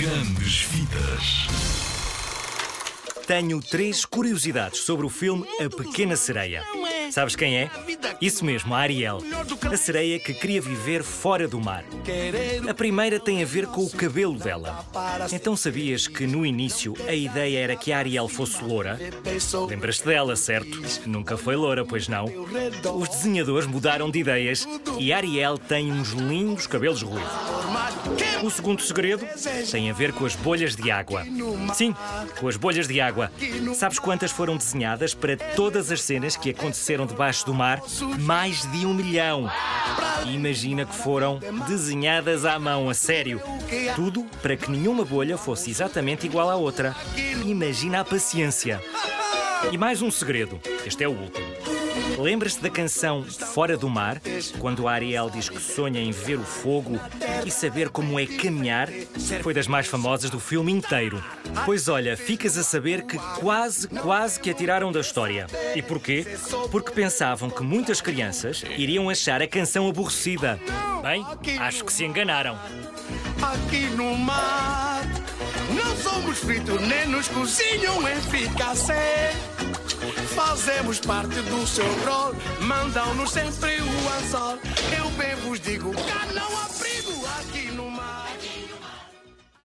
Grandes Vidas. Tenho três curiosidades sobre o filme A Pequena Sereia. Sabes quem é? Isso mesmo, a Ariel. A sereia que queria viver fora do mar. A primeira tem a ver com o cabelo dela. Então sabias que no início a ideia era que a Ariel fosse loura? Lembras-te dela, certo? Nunca foi loura, pois não? Os desenhadores mudaram de ideias e a Ariel tem uns lindos cabelos ruivos. O segundo segredo tem a ver com as bolhas de água. Sim, com as bolhas de água. Sabes quantas foram desenhadas para todas as cenas que aconteceram debaixo do mar? Mais de um milhão. Imagina que foram desenhadas à mão, a sério. Tudo para que nenhuma bolha fosse exatamente igual à outra. Imagina a paciência. E mais um segredo. Este é o último. Lembras-te da canção Fora do Mar? Quando a Ariel diz que sonha em ver o fogo e saber como é caminhar? Foi das mais famosas do filme inteiro. Pois olha, ficas a saber que quase, quase que a tiraram da história. E porquê? Porque pensavam que muitas crianças iriam achar a canção aborrecida. Bem, acho que se enganaram. Aqui no mar Não somos fritos nem nos cozinham eficazé Fazemos parte do seu rol. Mandam-nos sempre o anzol. Eu bem vos digo, cá